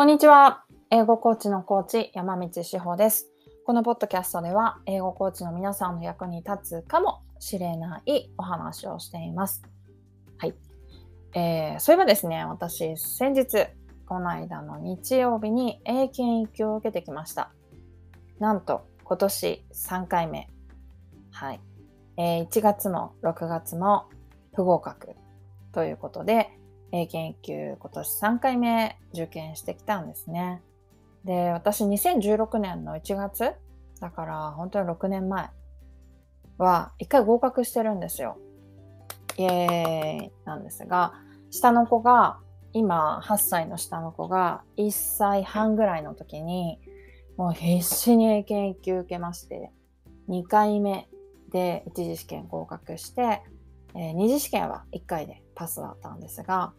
こんにちは。英語コーチのコーチ、山道志保です。このポッドキャストでは、英語コーチの皆さんの役に立つかもしれないお話をしています。はい。えー、そういえばですね、私、先日、この間の日曜日に英検1級を受けてきました。なんと、今年3回目。はい。えー、1月も6月も不合格ということで、英検1今年3回目受験してきたんですね。で、私2016年の1月だから本当に6年前は1回合格してるんですよ。イエーイなんですが、下の子が、今8歳の下の子が1歳半ぐらいの時にもう必死に英検1級受けまして、2回目で1次試験合格して、えー、2次試験は1回でパスだったんですが、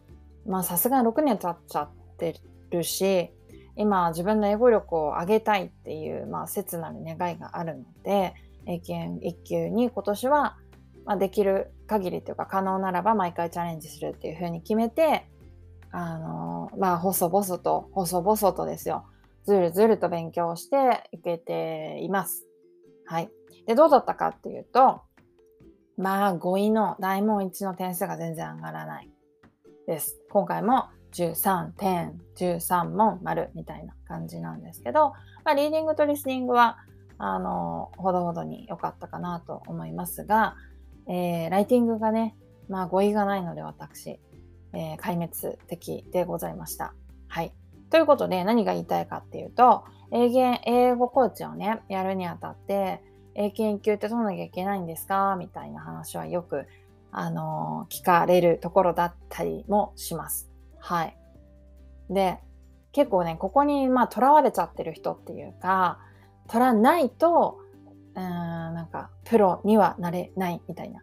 まあさすがに6年経っちゃってるし、今自分の英語力を上げたいっていう、まあ、切なる願いがあるので、英検1級に今年は、まあ、できる限りというか可能ならば毎回チャレンジするっていうふうに決めて、あの、まあ、細々と、細々とですよ。ずるずると勉強していけています。はい。で、どうだったかっていうと、まあ、5位の大問1の点数が全然上がらない。です。今回も13点、13問丸みたいな感じなんですけど、まあ、リーディングとリスニングは、あの、ほどほどに良かったかなと思いますが、えー、ライティングがね、まあ語彙がないので私、えー、壊滅的でございました。はい。ということで何が言いたいかっていうと、英言、英語コーチをね、やるにあたって、英研究って取らなきゃいけないんですか？みたいな話はよくあの、聞かれるところだったりもします。はい。で、結構ね、ここに、まあ、囚われちゃってる人っていうか、取らないと、うん、なんか、プロにはなれないみたいな。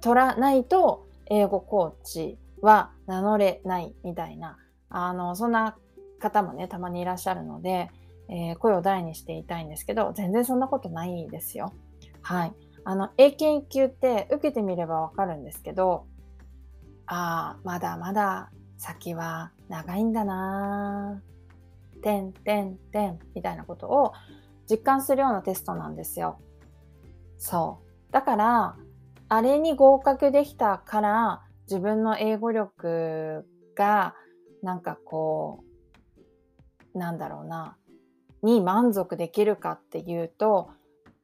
取らないと、英語コーチは名乗れないみたいな、あの、そんな方もね、たまにいらっしゃるので、えー、声を大にしていたいんですけど、全然そんなことないですよ。はい。あの、英検1級って受けてみればわかるんですけど、ああ、まだまだ先は長いんだなぁ。てんてんてんみたいなことを実感するようなテストなんですよ。そう。だから、あれに合格できたから自分の英語力がなんかこう、なんだろうな、に満足できるかっていうと、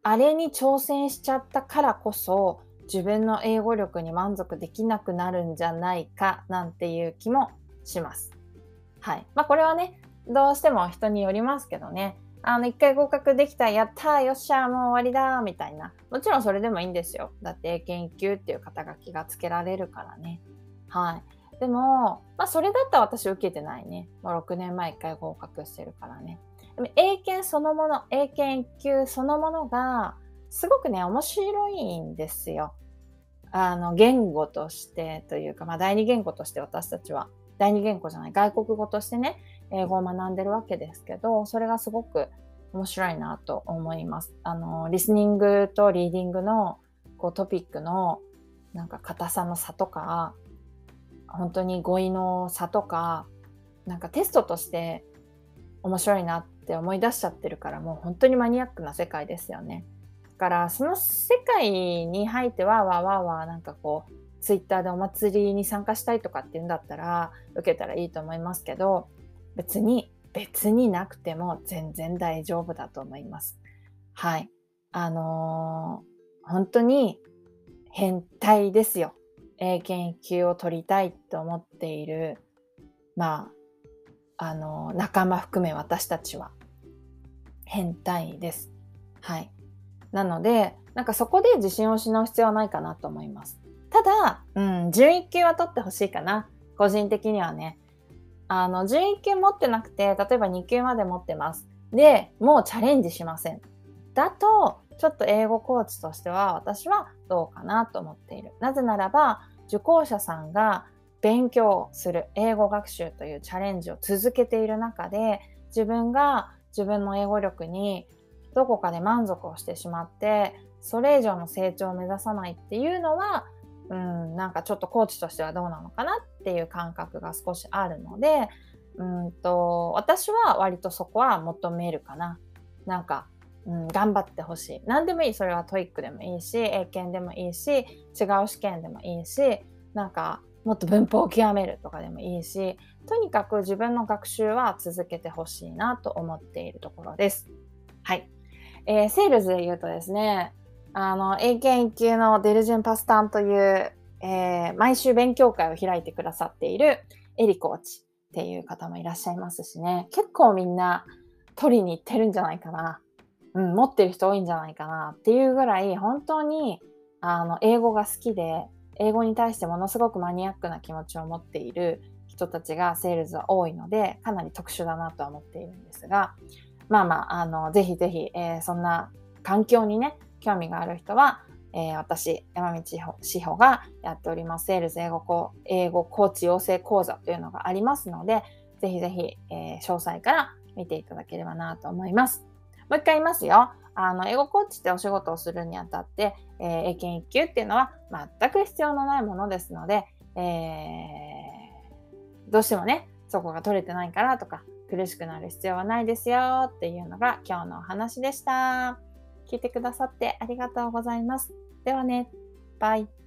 あれに挑戦しちゃったからこそ自分の英語力に満足できなくなるんじゃないかなんていう気もします。はい。まあこれはね、どうしても人によりますけどね。あの、一回合格できた、やったー、よっしゃー、もう終わりだー、みたいな。もちろんそれでもいいんですよ。だって英検1級っていう肩書きがつけられるからね。はい。でも、まあそれだったら私受けてないね。もう6年前一回合格してるからね。英検そのもの、英検1級そのものが、すごくね、面白いんですよ。あの、言語としてというか、まあ、第二言語として私たちは、第二言語じゃない、外国語としてね、英語を学んでるわけですけど、それがすごく面白いなと思います。あの、リスニングとリーディングのこうトピックのなんか硬さの差とか、本当に語彙の差とか、なんかテストとして面白いなって思い出しちゃってるからもう本当にマニアックな世界ですよね。だからその世界に入ってわーわーわーわーなんかこうツイッターでお祭りに参加したいとかっていうんだったら受けたらいいと思いますけど別に別になくても全然大丈夫だと思います。はい。あのー、本当に変態ですよ。英検級を取りたいと思っている、まあ、あの、仲間含め私たちは変態です。はい。なので、なんかそこで自信を失う必要はないかなと思います。ただ、うん、準1級は取ってほしいかな。個人的にはね。あの、準1級持ってなくて、例えば2級まで持ってます。で、もうチャレンジしません。だと、ちょっと英語コーチとしては私はどうかなと思っている。なぜならば、受講者さんが勉強する英語学習というチャレンジを続けている中で自分が自分の英語力にどこかで満足をしてしまってそれ以上の成長を目指さないっていうのはうんなんかちょっとコーチとしてはどうなのかなっていう感覚が少しあるのでうんと、私は割とそこは求めるかな。なんか、うん、頑張ってほしい。何でもいい。それは TOEIC でもいいし、英検でもいいし、違う試験でもいいし、なんか、もっと文法を極めるとかでもいいし、とにかく自分の学習は続けてほしいなと思っているところです。はい。えー、セールズで言うとですね、あの、英検1級のデルジェンパスタンという、えー、毎週勉強会を開いてくださっているエリコーチっていう方もいらっしゃいますしね、結構みんな取りに行ってるんじゃないかな。うん、持ってる人多いんじゃないかなっていうぐらい、本当に、あの、英語が好きで、英語に対してものすごくマニアックな気持ちを持っている人たちがセールスは多いので、かなり特殊だなとは思っているんですが、まあまあ、あの、ぜひぜひ、えー、そんな環境にね、興味がある人は、えー、私、山道志保がやっております、セールス英語英語コーチ養成講座というのがありますので、ぜひぜひ、えー、詳細から見ていただければなと思います。もう一回言いますよ。あの、英語コーチってお仕事をするにあたって、えー、英検1級っていうのは全く必要のないものですので、えー、どうしてもね、そこが取れてないからとか、苦しくなる必要はないですよっていうのが今日のお話でした。聞いてくださってありがとうございます。ではね、バイ。